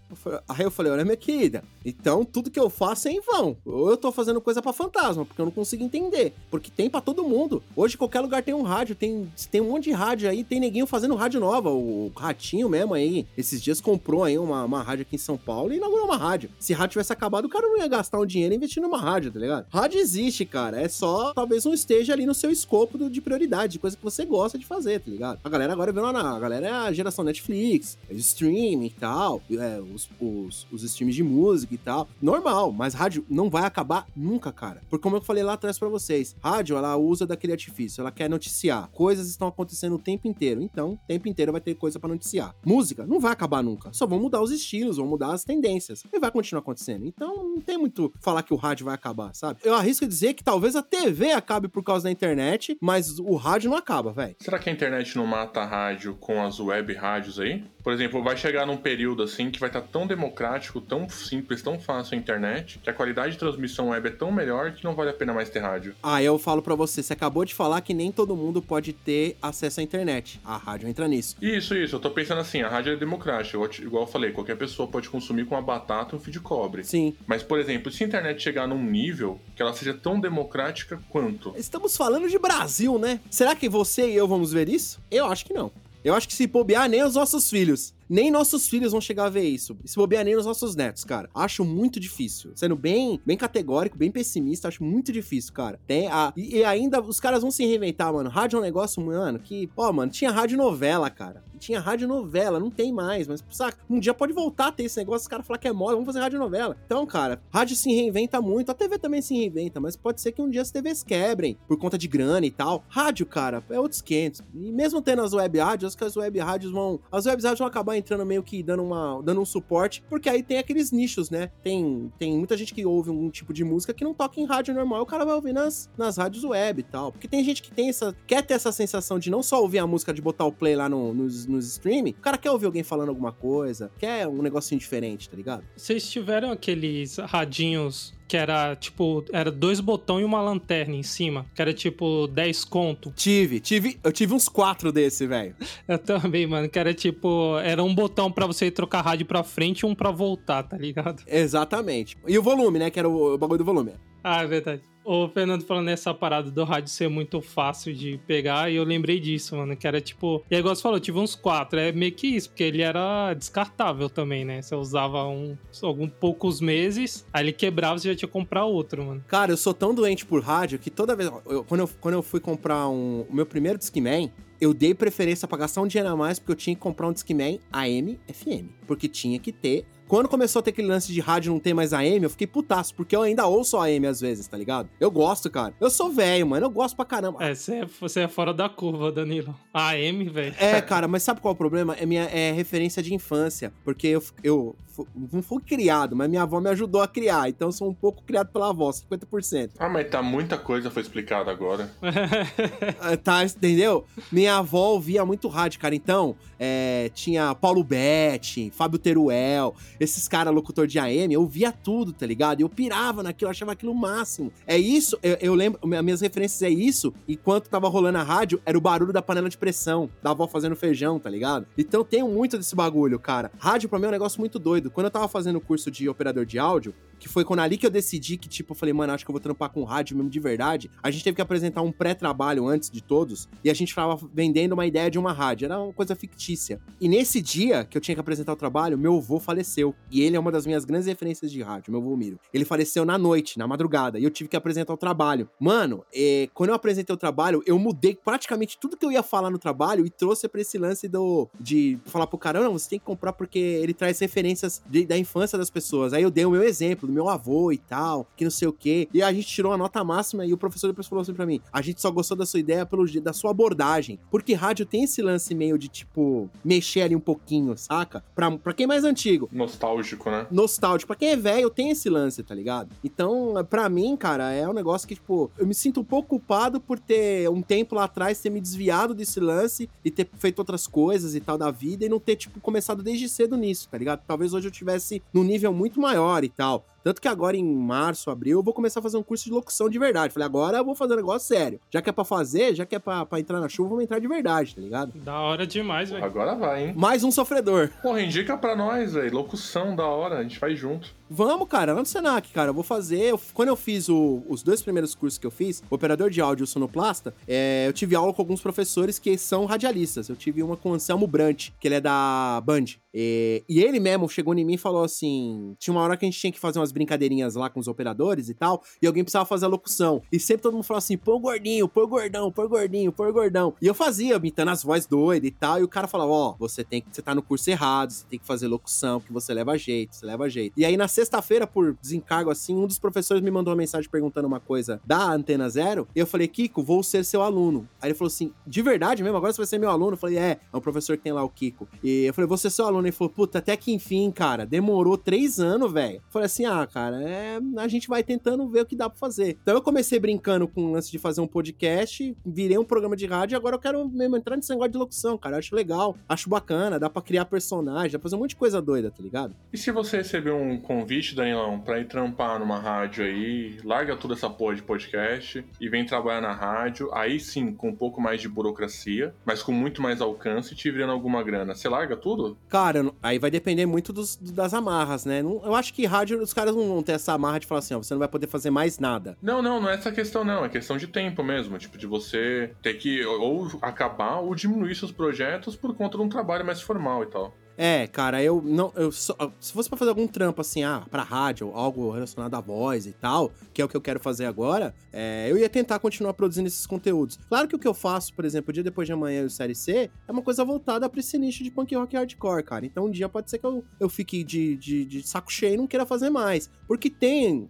Aí eu falei, olha, minha querida, então tudo que eu faço é em vão. Ou eu tô fazendo coisa para fantasma, porque eu não consigo entender. Porque tem para todo mundo. Hoje qualquer lugar tem um rádio, tem, tem um monte de rádio aí, tem neguinho fazendo rádio nova. O Ratinho mesmo aí, esses dias comprou aí uma, uma rádio aqui em São Paulo e inaugurou uma rádio. Se rádio tivesse acabado, o cara não ia gastar um dinheiro investindo numa rádio, tá ligado? Rádio existe, cara. É só talvez não esteja ali no seu escopo de prioridade, de coisa que você gosta de fazer, tá ligado? A galera agora vê lá na. A galera é a geração Netflix, streaming e tal. É, os, os, os streams de música e tal. Normal, mas rádio não vai acabar nunca, cara. Porque como eu falei lá atrás para vocês, rádio, ela usa daquele artifício, ela quer noticiar. Coisas estão acontecendo o tempo inteiro. Então, o tempo inteiro vai ter coisa para noticiar. Música não vai acabar nunca. Só vão mudar os estilos, vão mudar as tendências. E vai continuar acontecendo. Então, não tem muito falar que o rádio vai acabar, sabe? Eu arrisco dizer que talvez a TV acabe por causa da internet, mas o rádio não acaba, velho. Será que a internet não mata a rádio com as web rádios aí? Por exemplo, vai chegar num período assim que vai estar tá tão democrático, tão simples, tão fácil a internet, que a qualidade de transmissão web é tão melhor que não vale a pena mais ter rádio. Ah, eu falo para você, você acabou de falar que nem todo mundo pode ter acesso à internet. A rádio entra nisso. Isso, isso. Eu tô pensando assim, a rádio é democrática. Igual eu falei, qualquer pessoa pode consumir com uma batata e um fio de cobre. Sim. Mas, por exemplo, se a internet chegar num nível que ela seja tão democrática quanto. Estamos falando de Brasil, né? Será que você e eu vamos ver isso? Eu acho que não. Eu acho que se bobear, nem os nossos filhos. Nem nossos filhos vão chegar a ver isso. Se bobear nem os nossos netos, cara. Acho muito difícil. Sendo bem, bem categórico, bem pessimista, acho muito difícil, cara. Tem a, e, e ainda os caras vão se reinventar, mano. Rádio é um negócio, mano, que, ó, mano, tinha rádio novela, cara. Tinha rádio novela, não tem mais, mas, saca? Um dia pode voltar a ter esse negócio, os caras falar que é moda, vamos fazer rádio novela. Então, cara, rádio se reinventa muito, a TV também se reinventa, mas pode ser que um dia as TVs quebrem por conta de grana e tal. Rádio, cara, é outros 500. E mesmo tendo as web rádios, acho que as web rádios vão. As web rádios vão acabar entrando meio que dando, uma, dando um suporte, porque aí tem aqueles nichos, né? Tem, tem muita gente que ouve um tipo de música que não toca em rádio normal, o cara vai ouvir nas, nas rádios web e tal. Porque tem gente que tem essa. quer ter essa sensação de não só ouvir a música, de botar o play lá no, nos, nos streaming, o cara quer ouvir alguém falando alguma coisa, quer um negocinho diferente, tá ligado? Vocês tiveram aqueles radinhos que era tipo, era dois botões e uma lanterna em cima, que era tipo 10 conto. Tive, tive, eu tive uns quatro desse, velho. Eu também, mano, que era tipo, era um botão para você trocar rádio pra frente e um pra voltar, tá ligado? Exatamente. E o volume, né, que era o, o bagulho do volume. Ah, é verdade. O Fernando falando nessa parada do rádio ser muito fácil de pegar, e eu lembrei disso, mano, que era tipo. E aí, igual você falou, tive uns quatro. É meio que isso, porque ele era descartável também, né? Você usava um, alguns poucos meses, aí ele quebrava e você já tinha que comprar outro, mano. Cara, eu sou tão doente por rádio que toda vez. eu- quando, eu, quando eu fui comprar um, o meu primeiro Discman, eu dei preferência pra gastar um dinheiro a mais porque eu tinha que comprar um Discman AM FM. Porque tinha que ter. Quando começou a ter aquele lance de rádio não ter mais AM, eu fiquei putaço, porque eu ainda ouço AM às vezes, tá ligado? Eu gosto, cara. Eu sou velho, mano. Eu gosto pra caramba. É, você é, você é fora da curva, Danilo. AM, velho. É, cara, mas sabe qual é o problema? É minha é referência de infância. Porque eu, eu não fui criado, mas minha avó me ajudou a criar. Então eu sou um pouco criado pela avó, 50%. Ah, mas tá muita coisa foi explicada agora. Ah, Tá, entendeu? Minha avó ouvia muito rádio, cara. Então, é, tinha Paulo Betti, Fábio Teruel, esses caras locutor de AM, eu via tudo, tá ligado? Eu pirava naquilo, eu achava aquilo o máximo. É isso, eu, eu lembro, minha- minhas referências é isso, enquanto tava rolando a rádio, era o barulho da panela de pressão, da avó fazendo feijão, tá ligado? Então tenho muito desse bagulho, cara. Rádio pra mim é um negócio muito doido. Quando eu tava fazendo o curso de operador de áudio, que foi quando ali que eu decidi que, tipo, eu falei, mano, acho que eu vou trampar com rádio mesmo de verdade. A gente teve que apresentar um pré-trabalho antes de todos, e a gente tava vendendo uma ideia de uma rádio. Era uma coisa fictícia. E nesse dia que eu tinha que apresentar o trabalho, meu avô faleceu. E ele é uma das minhas grandes referências de rádio, meu avô Miro. Ele faleceu na noite, na madrugada, e eu tive que apresentar o trabalho. Mano, é, quando eu apresentei o trabalho, eu mudei praticamente tudo que eu ia falar no trabalho e trouxe pra esse lance do de falar pro cara, não, você tem que comprar porque ele traz referências de- da infância das pessoas. Aí eu dei o meu exemplo do meu avô e tal, que não sei o quê. E a gente tirou a nota máxima e o professor depois falou assim pra mim: a gente só gostou da sua ideia pelo da sua abordagem. Porque rádio tem esse lance meio de, tipo, mexer ali um pouquinho, saca? Pra, pra quem é mais antigo Nostálgico, né? nostálgico. Pra quem é velho, tem esse lance, tá ligado? Então, pra mim, cara, é um negócio que, tipo, eu me sinto um pouco culpado por ter, um tempo lá atrás, ter me desviado desse lance e ter feito outras coisas e tal da vida e não ter, tipo, começado desde cedo nisso, tá ligado? Talvez hoje eu tivesse num nível muito maior e tal. Tanto que agora, em março, abril, eu vou começar a fazer um curso de locução de verdade. Falei, agora eu vou fazer um negócio sério. Já que é pra fazer, já que é pra, pra entrar na chuva, vamos entrar de verdade, tá ligado? Da hora demais, velho. Agora vai, hein? Mais um sofredor. Porra, indica pra nós, velho. Locução da hora, a gente faz junto. Vamos, cara, lá no Senac, cara. Eu vou fazer. eu- quando eu fiz o- os dois primeiros cursos que eu fiz, operador de áudio e sonoplasta, é, eu tive aula com alguns professores que são radialistas. Eu tive uma com o Anselmo Brant, que ele é da Band. E, e ele mesmo chegou em mim e falou assim: tinha uma hora que a gente tinha que fazer umas brincadeirinhas lá com os operadores e tal, e alguém precisava fazer a locução. E sempre todo mundo falava assim: o gordinho, o gordão, o gordinho, o gordão. E eu fazia, imitando as vozes doidas e tal, e o cara falava: ó, você tem que. Você tá no curso errado, você tem que fazer locução, que você leva jeito, você leva jeito. E aí na sexta-feira, por desencargo assim, um dos professores me mandou uma mensagem perguntando uma coisa da Antena Zero, eu falei: Kiko, vou ser seu aluno. Aí ele falou assim: de verdade mesmo? Agora você vai ser meu aluno? Eu falei: é, é um professor que tem lá o Kiko. E eu falei: vou ser seu aluno. Ele falou: puta, até que enfim, cara, demorou três anos, velho. Falei assim: ah, cara, é, a gente vai tentando ver o que dá pra fazer. Então eu comecei brincando com o lance de fazer um podcast, virei um programa de rádio, e agora eu quero mesmo entrar nesse negócio de locução, cara. Eu acho legal, acho bacana, dá pra criar personagem, dá pra fazer um monte de coisa doida, tá ligado? E se você receber um convite, Danilão, pra ir trampar numa rádio aí, larga toda essa porra de podcast e vem trabalhar na rádio, aí sim, com um pouco mais de burocracia, mas com muito mais alcance, te virando alguma grana. Você larga tudo? Cara, aí vai depender muito dos- das amarras, né? Eu acho que rádio, os caras não vão ter essa amarra de falar assim, ó, você não vai poder fazer mais nada. Não, não, não é essa questão, não. É questão de tempo mesmo. Tipo, de você ter que ou acabar ou diminuir seus projetos por conta de um trabalho mais formal e tal. É, cara, eu não. Eu só- se fosse pra fazer algum trampo assim, ah, pra rádio, algo relacionado à voz e tal, que é o que eu quero fazer agora, é, eu ia tentar continuar produzindo esses conteúdos. Claro que o que eu faço, por exemplo, o dia depois de amanhã e o Série C, é uma coisa voltada pra esse nicho de punk rock hardcore, cara. Então um dia pode ser que eu, eu fique de, de, de saco cheio e não queira fazer mais. Porque tem,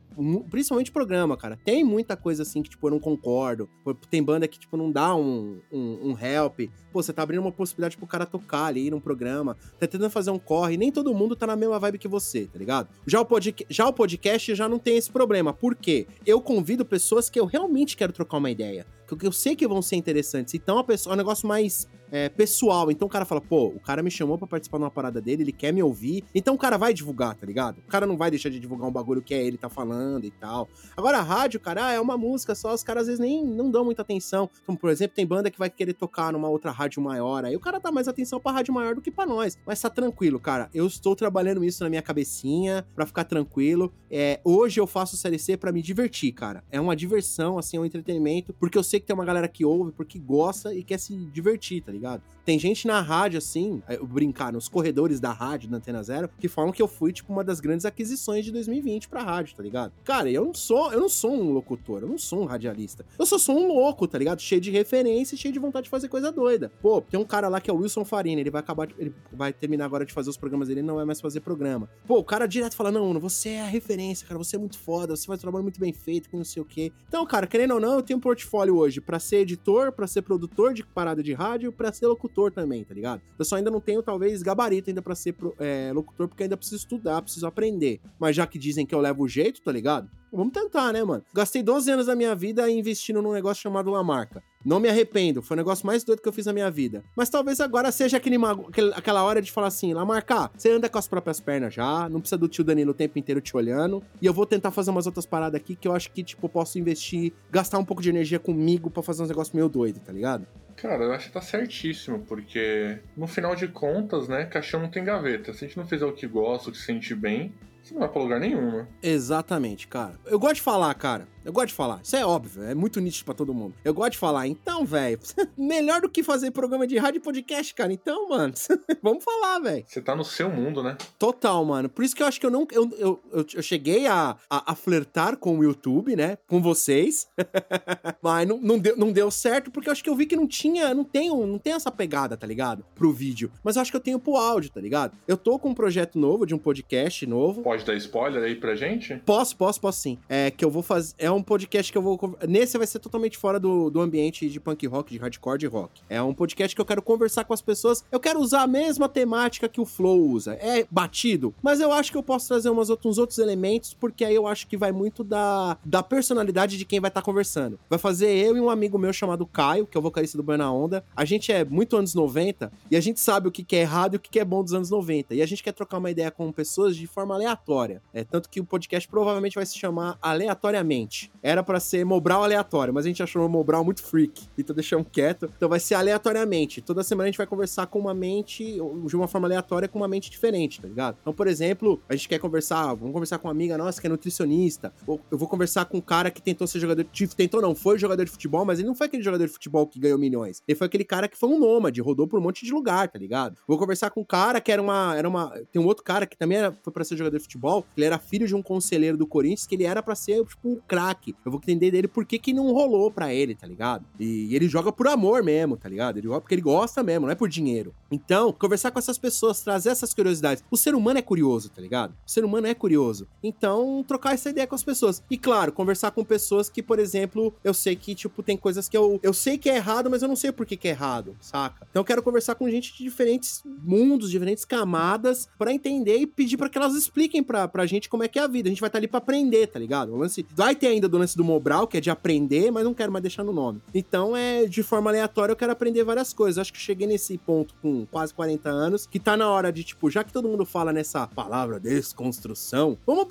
principalmente programa, cara, tem muita coisa assim que, tipo, eu não concordo. Tem banda que, tipo, não dá um, um, um help. Pô, você tá abrindo uma possibilidade pro cara tocar ali num programa, tá tentando fazer um corre, nem todo mundo tá na mesma vibe que você, tá ligado? Já o, já o podcast já não tem esse problema. Por quê? Eu convido pessoas que eu realmente quero trocar uma ideia. Que eu sei que vão ser interessantes. Então a pessoa, é um negócio mais é, pessoal. Então o cara fala, pô, o cara me chamou pra participar de uma parada dele, ele quer me ouvir. Então o cara vai divulgar, tá ligado? O cara não vai deixar de divulgar um bagulho que é ele tá falando e tal. Agora a rádio, cara, ah, é uma música só, os caras às vezes nem não dão muita atenção. Como, por exemplo, tem banda que vai querer tocar numa outra rádio maior. Aí o cara dá mais atenção pra rádio maior do que pra nós. Mas tá tranquilo, cara. Eu estou trabalhando isso na minha cabecinha pra ficar tranquilo. É, hoje eu faço Série C pra me divertir, cara. É uma diversão, assim, é um entretenimento. Porque eu sei que tem uma galera que ouve, porque gosta e quer se divertir, tá ligado? Tem gente na rádio, assim, eu brincar, nos corredores da rádio, da Antena Zero, que falam que eu fui, tipo, uma das grandes aquisições de 2020 pra rádio, tá ligado? Cara, eu não sou, eu não sou um locutor, eu não sou um radialista. Eu só sou um louco, tá ligado? Cheio de referência cheio de vontade de fazer coisa doida. Pô, tem um cara lá que é o Wilson Farina, ele vai acabar, ele vai terminar agora de fazer os programas dele, ele não vai mais fazer programa. Pô, o cara direto fala, não, Uno, você é a referência, cara, você é muito foda, você faz um trabalho muito bem feito, que não sei o quê. Então, cara, querendo ou não, eu tenho um portfólio hoje pra ser editor, pra ser produtor de parada de rádio, pra ser locutor também, tá ligado? Eu só ainda não tenho, talvez, gabarito ainda pra ser é, locutor, porque ainda preciso estudar, preciso aprender. Mas já que dizem que eu levo o jeito, tá ligado? Vamos tentar, né, mano? Gastei 12 anos da minha vida investindo num negócio chamado Lamarca. Não me arrependo, foi o negócio mais doido que eu fiz na minha vida. Mas talvez agora seja aquele, aquele- aquela hora de falar assim, Lamarca, você anda com as próprias pernas já, não precisa do tio Danilo o tempo inteiro te olhando. E eu vou tentar fazer umas outras paradas aqui que eu acho que, tipo, posso investir, gastar um pouco de energia comigo pra fazer uns negócios meio doido, tá ligado? Cara, eu acho que tá certíssimo, porque no final de contas, né, caixão não tem gaveta. Se a gente não fizer o que gosta, o que sente bem, você não vai pra lugar nenhum, né? Exatamente, cara. Eu gosto de falar, cara. Eu gosto de falar. Isso é óbvio, é muito nítido pra todo mundo. Eu gosto de falar. Então, velho, melhor do que fazer programa de rádio e podcast, cara. Então, mano, vamos falar, velho. Você tá no seu mundo, né? Total, mano. Por isso que eu acho que eu não. Eu, eu, eu, eu cheguei a, a, a flertar com o YouTube, né? Com vocês. Mas não, não, deu, não deu certo, porque eu acho que eu vi que não tinha. Não tenho, não tem essa pegada, tá ligado? Pro vídeo. Mas eu acho que eu tenho pro áudio, tá ligado? Eu tô com um projeto novo, de um podcast novo. Pode dar spoiler aí pra gente? Posso, posso, posso sim. É que eu vou fazer. É um podcast que eu vou. Nesse vai ser totalmente fora do, do ambiente de punk rock, de hardcore de rock. É um podcast que eu quero conversar com as pessoas. Eu quero usar a mesma temática que o Flow usa. É batido, mas eu acho que eu posso trazer umas uns outros elementos, porque aí eu acho que vai muito da, da personalidade de quem vai estar conversando. Vai fazer eu e um amigo meu chamado Caio, que é o vocalista do Buena Onda. A gente é muito anos 90 e a gente sabe o que que é errado e o que que é bom dos anos 90. E a gente quer trocar uma ideia com pessoas de forma aleatória. É tanto que o podcast provavelmente vai se chamar Aleatoriamente. Era pra ser Mobral aleatório, mas a gente achou o Mobral muito freak, então deixamos quieto. Então vai ser aleatoriamente. Toda semana a gente vai conversar com uma mente, de uma forma aleatória, com uma mente diferente, tá ligado? Então, por exemplo, a gente quer conversar, vamos conversar com uma amiga nossa que é nutricionista. Ou eu vou conversar com um cara que tentou ser jogador de tentou não, foi jogador de futebol, mas ele não foi aquele jogador de futebol que ganhou milhões. Ele foi aquele cara que foi um nômade, rodou por um monte de lugar, tá ligado? Vou conversar com um cara que era uma era uma tem um outro cara que também era, foi pra ser jogador de futebol, ele era filho de um conselheiro do Corinthians que ele era pra ser tipo um craque. Eu vou entender dele por que que não rolou pra ele, tá ligado? E, ele joga por amor mesmo, tá ligado? Ele joga porque ele gosta mesmo, não é por dinheiro. Então, conversar com essas pessoas, trazer essas curiosidades. O ser humano é curioso, tá ligado? O ser humano é curioso. Então, trocar essa ideia com as pessoas. E claro, conversar com pessoas que, por exemplo, eu sei que, tipo, tem coisas que eu, eu sei que é errado, mas eu não sei por que, que é errado, saca? Então eu quero conversar com gente de diferentes mundos, diferentes camadas, pra entender e pedir pra que elas expliquem pra, pra gente como é que é a vida. A gente vai estar ali pra aprender, tá ligado? O lance, vai ter ainda do lance do Mobral, que é de aprender, mas não quero mais deixar no nome. Então é de forma aleatória, eu quero aprender várias coisas. Acho que cheguei nesse ponto com quase 40 anos, que tá na hora de, tipo, já que todo mundo fala nessa palavra desconstrução, vamos,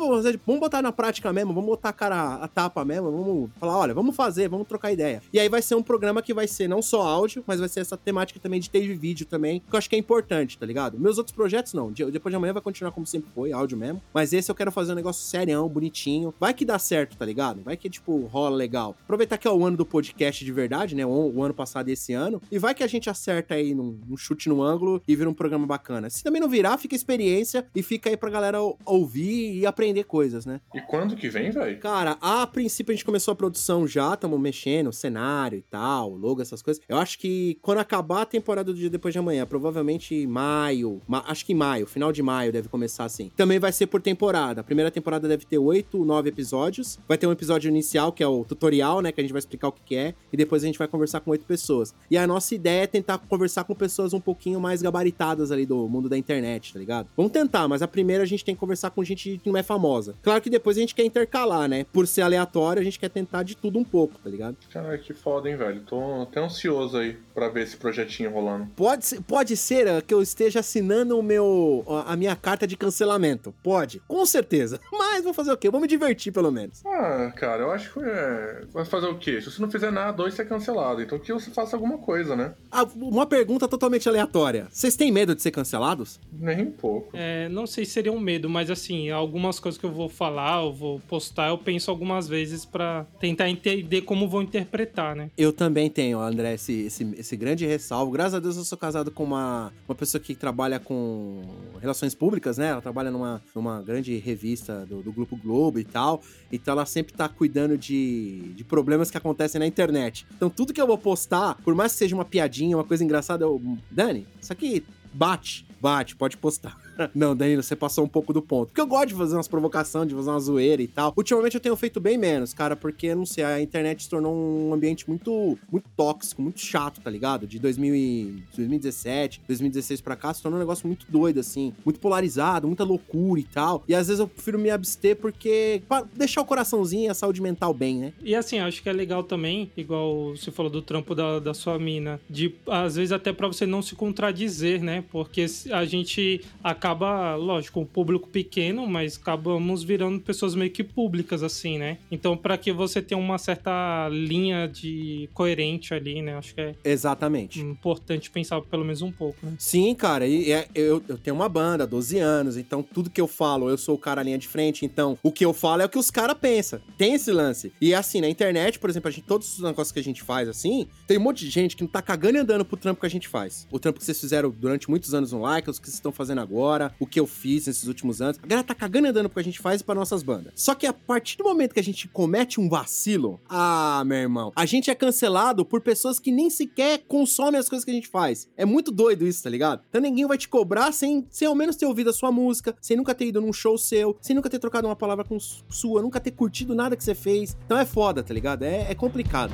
vamos botar na prática mesmo, vamos botar a cara a tapa mesmo, vamos falar, olha, vamos fazer, vamos trocar ideia. E aí vai ser um programa que vai ser não só áudio, mas vai ser essa temática também de ter vídeo também, que eu acho que é importante, tá ligado? Meus outros projetos não, de- depois de amanhã vai continuar como sempre foi, áudio mesmo, mas esse eu quero fazer um negócio serião, bonitinho, vai que dá certo, tá ligado? Vai que, tipo, rola legal. Aproveitar que é o ano do podcast de verdade, né? O, o ano passado e esse ano. E vai que a gente acerta aí num, chute no ângulo e vira um programa bacana. Se também não virar, fica experiência e fica aí pra galera ou- ouvir e aprender coisas, né? E quando que vem, velho? Cara, a princípio a gente começou a produção já, estamos mexendo, cenário e tal, logo, essas coisas. Eu acho que quando acabar a temporada do dia depois de amanhã, provavelmente em maio, ma- acho que em maio, final de maio deve começar assim. Também vai ser por temporada. A primeira temporada deve ter oito, nove episódios. Vai ter um episódio inicial, que é o tutorial, né, que a gente vai explicar o que que é, e depois a gente vai conversar com oito pessoas. E a nossa ideia é tentar conversar com pessoas um pouquinho mais gabaritadas ali do mundo da internet, tá ligado? Vamos tentar, mas a primeira a gente tem que conversar com gente que não é famosa. Claro que depois a gente quer intercalar, né? Por ser aleatório, a gente quer tentar de tudo um pouco, tá ligado? Caralho, que foda, hein, velho? Tô até ansioso aí pra ver esse projetinho rolando. Pode ser, pode ser eh, que eu esteja assinando o meu, a a minha carta de cancelamento. Pode, com certeza. Mas vou fazer o quê? Vou me divertir, pelo menos. Ah, cara, eu acho que é. Vai fazer o quê? Se você não fizer nada, hoje você é cancelado. Então que você faça alguma coisa, né? Ah, uma pergunta totalmente aleatória. Vocês têm medo de ser cancelados? Nem um pouco. É, não sei se seria um medo, mas assim, algumas coisas que eu vou falar, eu vou postar, eu penso algumas vezes pra tentar entender como vou interpretar, né? Eu também tenho, André, esse, esse, esse grande ressalvo. Graças a Deus eu sou casado com uma, uma pessoa que trabalha com relações públicas, né? Ela trabalha numa, numa grande revista do, do Grupo Globo e tal. Então ela sempre tá cuidando de, de problemas que acontecem na internet. Então tudo que eu vou postar, por mais que seja uma piadinha, uma coisa engraçada, eu. Dani, isso aqui bate. Bate, pode postar. Não, Danilo, você passou um pouco do ponto. Porque eu gosto de fazer umas provocações, de fazer uma zoeira e tal. Ultimamente eu tenho feito bem menos, cara, porque, não sei, a internet se tornou um ambiente muito, muito tóxico, muito chato, tá ligado? De 2000 e 2017, 2016 pra cá, se tornou um negócio muito doido, assim. Muito polarizado, muita loucura e tal. E às vezes eu prefiro me abster porque... pra deixar o coraçãozinho e a saúde mental bem, né? E assim, acho que é legal também, igual você falou do trampo da, da sua mina, de às vezes até pra você não se contradizer, né? Porque a gente acaba, lógico, um público pequeno, mas acabamos virando pessoas meio que públicas, assim, né? Então, pra que você tenha uma certa linha de coerente ali, né? Acho que é Exatamente. importante pensar pelo menos um pouco, né? Sim, cara, e é- eu, eu tenho uma banda, 12 anos, então tudo que eu falo, eu sou o cara linha de frente, então o que eu falo é o que os caras pensam. Tem esse lance. E assim, na internet, por exemplo, a gente, todos os negócios que a gente faz assim, tem um monte de gente que não tá cagando e andando pro trampo que a gente faz. O trampo que vocês fizeram durante muitos anos no like, os que vocês estão fazendo agora, o que eu fiz nesses últimos anos. A galera tá cagando e andando pro que a gente faz e pra nossas bandas. Só que a partir do momento que a gente comete um vacilo, ah, meu irmão, a gente é cancelado por pessoas que nem sequer consomem as coisas que a gente faz. É muito doido isso, tá ligado? Então ninguém vai te cobrar sem, sem ao menos ter ouvido a sua música, sem nunca ter ido num show seu, sem nunca ter trocado uma palavra com su- sua, nunca ter curtido nada que você fez. Então é foda, tá ligado? É, é complicado.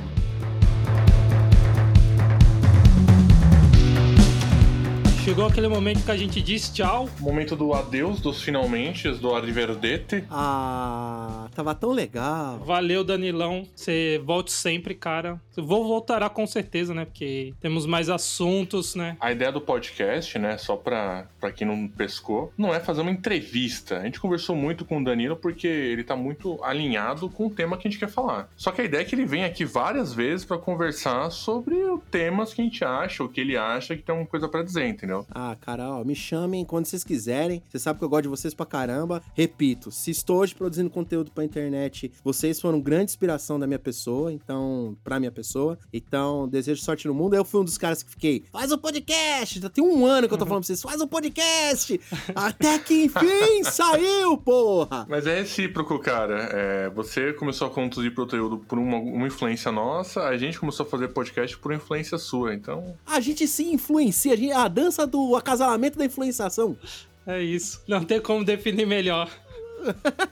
Chegou aquele momento que a gente diz tchau. Momento do adeus, dos finalmente, do arrivederci. Ah, tava tão legal. Valeu, Danilão. Você volte sempre, cara. Vou voltará com certeza, né? Porque temos mais assuntos, né? A ideia do podcast, né, só pra, pra quem não pescou, não é fazer uma entrevista. A gente conversou muito com o Danilo porque ele tá muito alinhado com o tema que a gente quer falar. Só que a ideia é que ele venha aqui várias vezes pra conversar sobre os temas que a gente acha, o que ele acha que tem uma coisa pra dizer, entendeu? Ah, cara, ó, me chamem quando vocês quiserem. Você sabe que eu gosto de vocês pra caramba. Repito, se estou hoje produzindo conteúdo pra internet, vocês foram grande inspiração da minha pessoa, então, pra minha pessoa. Então, desejo sorte no mundo. Eu fui um dos caras que fiquei, faz um podcast! Já tem um ano que eu tô falando pra vocês, faz um podcast! Até que enfim saiu, porra! Mas é recíproco, cara. É, você começou a conduzir conteúdo por uma, uma influência nossa, a gente começou a fazer podcast por influência sua, então. A gente se influencia, a, gente, a dança do acasalamento da influenciação. É isso. Não tem como definir melhor.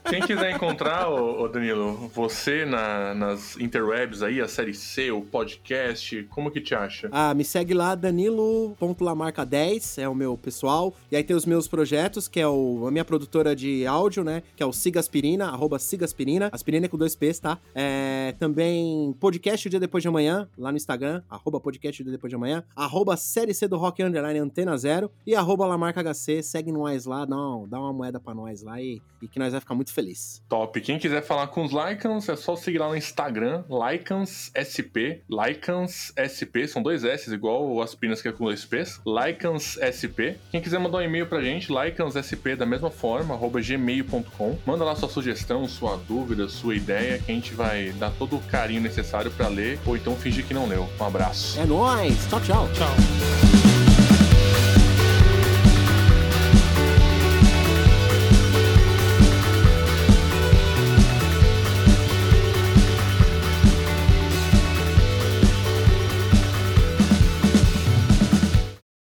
Quem quiser encontrar, ô, ô Danilo, você na- nas interwebs aí, a série C, o podcast, como que te acha? Ah, me segue lá, danilo.lamarca10, é o meu pessoal. E aí tem os meus projetos, que é o, a minha produtora de áudio, né? Que é o Siga Aspirina, arroba Siga Aspirina. É com dois P's, tá? É, também podcast o dia depois de amanhã, lá no Instagram, arroba podcast o dia depois de amanhã. Arroba série C do Rock Underline Antena Zero. E arroba Lamarca HC, segue nós lá, dá, um- dá uma moeda pra nós lá e, e que nós vai ficar muito feliz. Top. Quem quiser falar com os Lycans, é só seguir lá no Instagram, LycansSP. LycansSP, são dois S, igual as pinas que é com dois P's. LycansSP. Quem quiser mandar um e-mail pra gente, LycansSP da mesma forma, arroba gmail.com. Manda lá sua sugestão, sua dúvida, sua ideia, que a gente vai dar todo o carinho necessário pra ler, ou então fingir que não leu. Um abraço. É nóis! Tchau, tchau! Tchau.